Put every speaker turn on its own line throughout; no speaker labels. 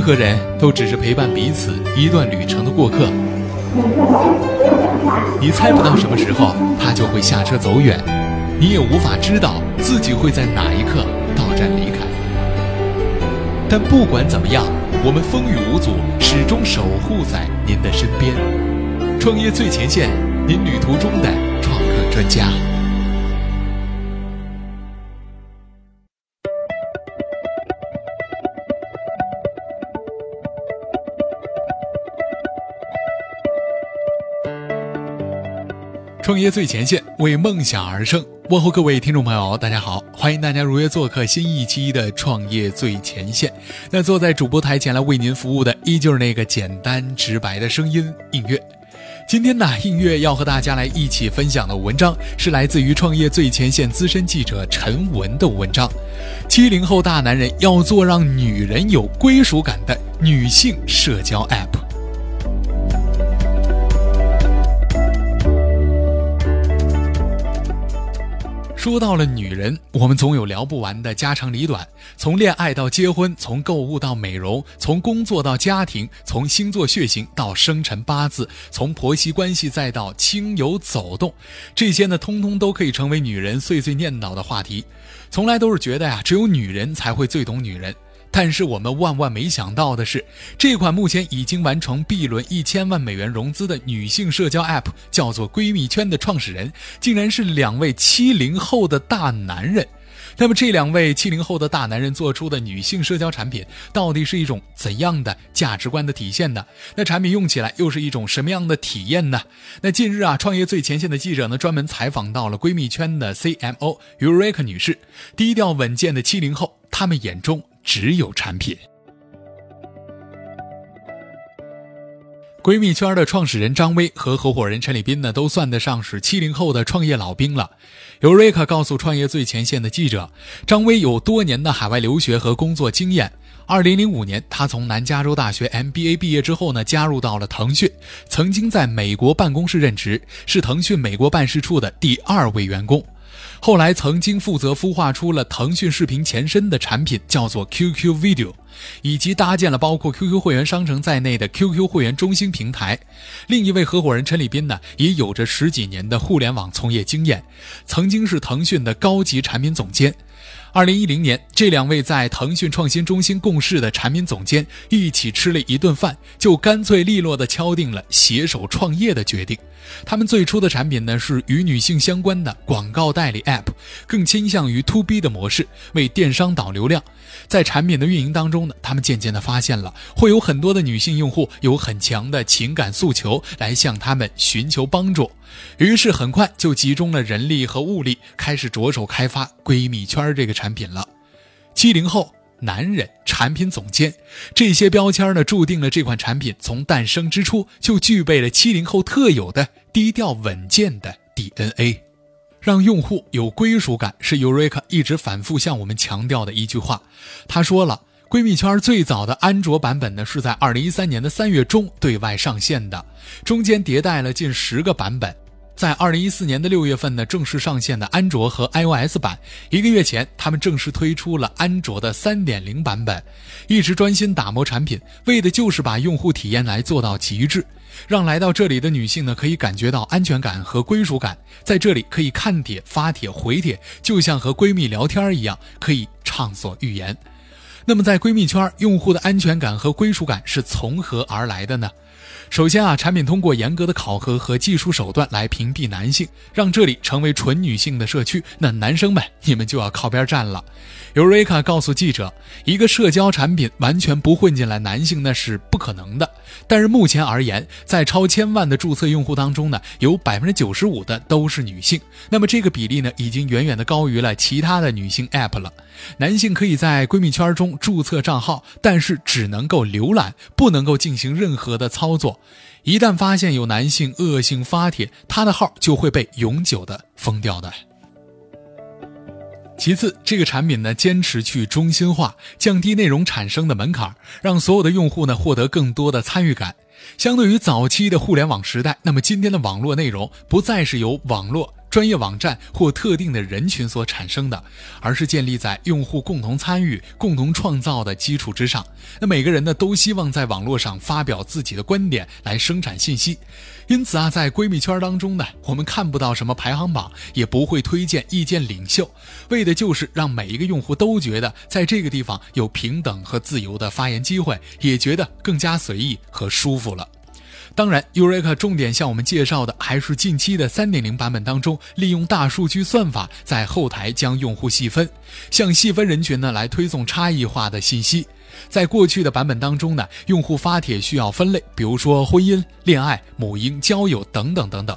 任何人都只是陪伴彼此一段旅程的过客。你猜不到什么时候他就会下车走远，你也无法知道自己会在哪一刻到站离开。但不管怎么样，我们风雨无阻，始终守护在您的身边。创业最前线，您旅途中的创客专家。创业最前线，为梦想而生。问候各位听众朋友，大家好，欢迎大家如约做客新一期的《创业最前线》。那坐在主播台前来为您服务的，依旧是那个简单直白的声音映月。今天呢，映月要和大家来一起分享的文章，是来自于《创业最前线》资深记者陈文的文章。七零后大男人要做让女人有归属感的女性社交 App。说到了女人，我们总有聊不完的家长里短，从恋爱到结婚，从购物到美容，从工作到家庭，从星座血型到生辰八字，从婆媳关系再到亲友走动，这些呢，通通都可以成为女人碎碎念叨的话题。从来都是觉得呀，只有女人才会最懂女人。但是我们万万没想到的是，这款目前已经完成 B 轮一千万美元融资的女性社交 App，叫做“闺蜜圈”的创始人，竟然是两位七零后的大男人。那么，这两位七零后的大男人做出的女性社交产品，到底是一种怎样的价值观的体现呢？那产品用起来又是一种什么样的体验呢？那近日啊，创业最前线的记者呢，专门采访到了闺蜜圈的 CMO Eureka 女士，低调稳健的七零后，他们眼中。只有产品。闺蜜圈的创始人张薇和合伙人陈立斌呢，都算得上是七零后的创业老兵了。尤瑞克告诉创业最前线的记者，张薇有多年的海外留学和工作经验。二零零五年，他从南加州大学 MBA 毕业之后呢，加入到了腾讯，曾经在美国办公室任职，是腾讯美国办事处的第二位员工。后来曾经负责孵化出了腾讯视频前身的产品，叫做 QQ Video，以及搭建了包括 QQ 会员商城在内的 QQ 会员中心平台。另一位合伙人陈立斌呢，也有着十几年的互联网从业经验，曾经是腾讯的高级产品总监。二零一零年，这两位在腾讯创新中心共事的产品总监一起吃了一顿饭，就干脆利落地敲定了携手创业的决定。他们最初的产品呢是与女性相关的广告代理 App，更倾向于 To B 的模式，为电商导流量。在产品的运营当中呢，他们渐渐地发现了会有很多的女性用户有很强的情感诉求，来向他们寻求帮助。于是很快就集中了人力和物力，开始着手开发闺蜜圈这个产品了。七零后男人产品总监这些标签呢，注定了这款产品从诞生之初就具备了七零后特有的低调稳健的 DNA，让用户有归属感是 Eureka 一直反复向我们强调的一句话。他说了，闺蜜圈最早的安卓版本呢，是在二零一三年的三月中对外上线的，中间迭代了近十个版本。在二零一四年的六月份呢，正式上线的安卓和 iOS 版。一个月前，他们正式推出了安卓的三点零版本。一直专心打磨产品，为的就是把用户体验来做到极致，让来到这里的女性呢，可以感觉到安全感和归属感。在这里可以看帖、发帖、回帖，就像和闺蜜聊天一样，可以畅所欲言。那么，在闺蜜圈，用户的安全感和归属感是从何而来的呢？首先啊，产品通过严格的考核和技术手段来屏蔽男性，让这里成为纯女性的社区。那男生们，你们就要靠边站了。尤瑞卡告诉记者，一个社交产品完全不混进来男性那是不可能的。但是目前而言，在超千万的注册用户当中呢，有百分之九十五的都是女性。那么这个比例呢，已经远远的高于了其他的女性 App 了。男性可以在闺蜜圈中注册账号，但是只能够浏览，不能够进行任何的操作。一旦发现有男性恶性发帖，他的号就会被永久的封掉的。其次，这个产品呢，坚持去中心化，降低内容产生的门槛，让所有的用户呢获得更多的参与感。相对于早期的互联网时代，那么今天的网络内容不再是由网络。专业网站或特定的人群所产生的，而是建立在用户共同参与、共同创造的基础之上。那每个人呢，都希望在网络上发表自己的观点来生产信息。因此啊，在闺蜜圈当中呢，我们看不到什么排行榜，也不会推荐意见领袖，为的就是让每一个用户都觉得在这个地方有平等和自由的发言机会，也觉得更加随意和舒服了。当然，Eureka 重点向我们介绍的还是近期的3.0版本当中，利用大数据算法在后台将用户细分，向细分人群呢来推送差异化的信息。在过去的版本当中呢，用户发帖需要分类，比如说婚姻、恋爱、母婴、交友等等等等。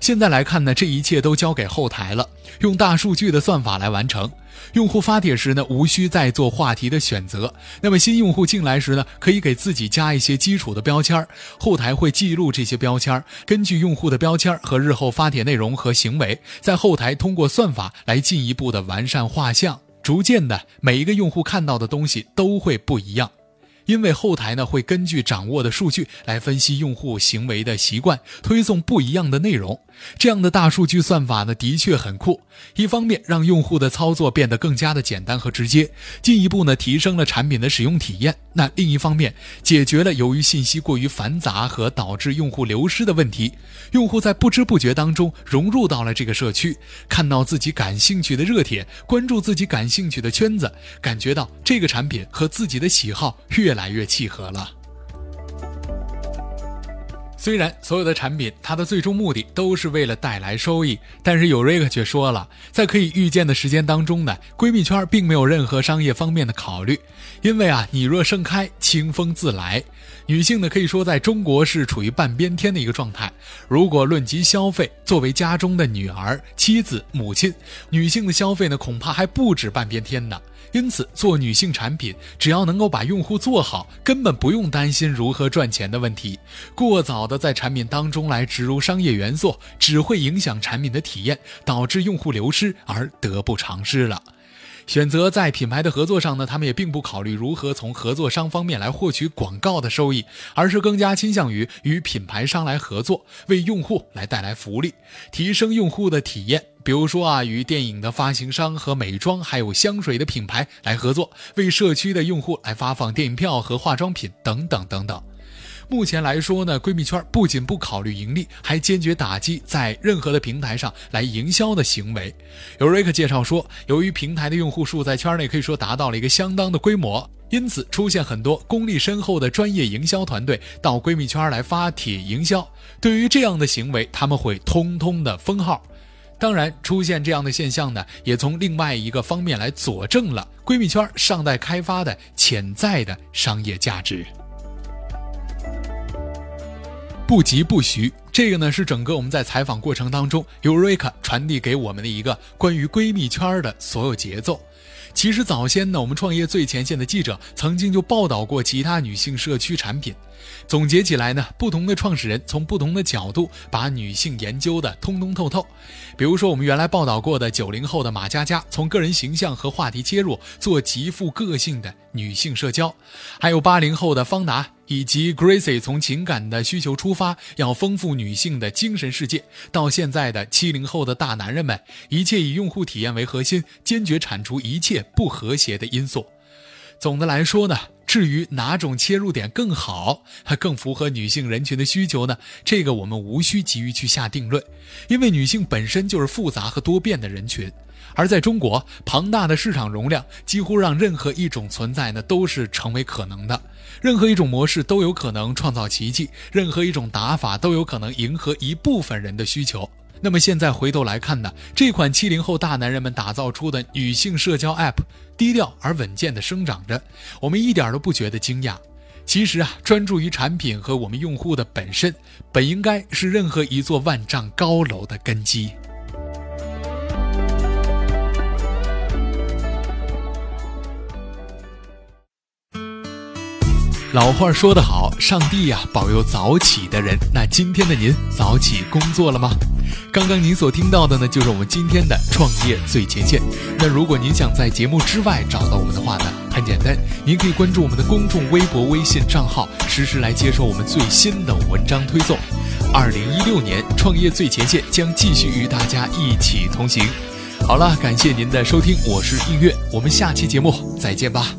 现在来看呢，这一切都交给后台了，用大数据的算法来完成。用户发帖时呢，无需再做话题的选择。那么新用户进来时呢，可以给自己加一些基础的标签，后台会记录这些标签，根据用户的标签和日后发帖内容和行为，在后台通过算法来进一步的完善画像。逐渐的，每一个用户看到的东西都会不一样。因为后台呢会根据掌握的数据来分析用户行为的习惯，推送不一样的内容。这样的大数据算法呢的确很酷。一方面让用户的操作变得更加的简单和直接，进一步呢提升了产品的使用体验。那另一方面解决了由于信息过于繁杂和导致用户流失的问题。用户在不知不觉当中融入到了这个社区，看到自己感兴趣的热帖，关注自己感兴趣的圈子，感觉到这个产品和自己的喜好越。来越契合了。虽然所有的产品它的最终目的都是为了带来收益，但是有瑞克却说了，在可以预见的时间当中呢，闺蜜圈并没有任何商业方面的考虑，因为啊，你若盛开，清风自来。女性呢，可以说在中国是处于半边天的一个状态。如果论及消费，作为家中的女儿、妻子、母亲，女性的消费呢，恐怕还不止半边天呢。因此，做女性产品，只要能够把用户做好，根本不用担心如何赚钱的问题。过早的在产品当中来植入商业元素，只会影响产品的体验，导致用户流失而得不偿失了。选择在品牌的合作上呢，他们也并不考虑如何从合作商方面来获取广告的收益，而是更加倾向于与品牌商来合作，为用户来带来福利，提升用户的体验。比如说啊，与电影的发行商和美妆还有香水的品牌来合作，为社区的用户来发放电影票和化妆品等等等等。目前来说呢，闺蜜圈不仅不考虑盈利，还坚决打击在任何的平台上来营销的行为。有瑞克介绍说，由于平台的用户数在圈内可以说达到了一个相当的规模，因此出现很多功力深厚的专业营销团队到闺蜜圈来发帖营销。对于这样的行为，他们会通通的封号。当然，出现这样的现象呢，也从另外一个方面来佐证了闺蜜圈尚待开发的潜在的商业价值。不疾不徐，这个呢是整个我们在采访过程当中由瑞卡传递给我们的一个关于闺蜜圈的所有节奏。其实早先呢，我们创业最前线的记者曾经就报道过其他女性社区产品。总结起来呢，不同的创始人从不同的角度把女性研究的通通透透。比如说，我们原来报道过的九零后的马佳佳，从个人形象和话题切入，做极富个性的女性社交；还有八零后的方达以及 Gracie，从情感的需求出发，要丰富女性的精神世界；到现在的七零后的大男人们，一切以用户体验为核心，坚决铲除一切不和谐的因素。总的来说呢。至于哪种切入点更好，还更符合女性人群的需求呢？这个我们无需急于去下定论，因为女性本身就是复杂和多变的人群，而在中国，庞大的市场容量几乎让任何一种存在呢都是成为可能的，任何一种模式都有可能创造奇迹，任何一种打法都有可能迎合一部分人的需求。那么现在回头来看呢，这款七零后大男人们打造出的女性社交 App，低调而稳健地生长着，我们一点都不觉得惊讶。其实啊，专注于产品和我们用户的本身，本应该是任何一座万丈高楼的根基。老话说得好，上帝呀保佑早起的人。那今天的您早起工作了吗？刚刚您所听到的呢，就是我们今天的创业最前线。那如果您想在节目之外找到我们的话呢，很简单，您可以关注我们的公众微博、微信账号，实时来接收我们最新的文章推送。二零一六年创业最前线将继续与大家一起同行。好了，感谢您的收听，我是映月，我们下期节目再见吧。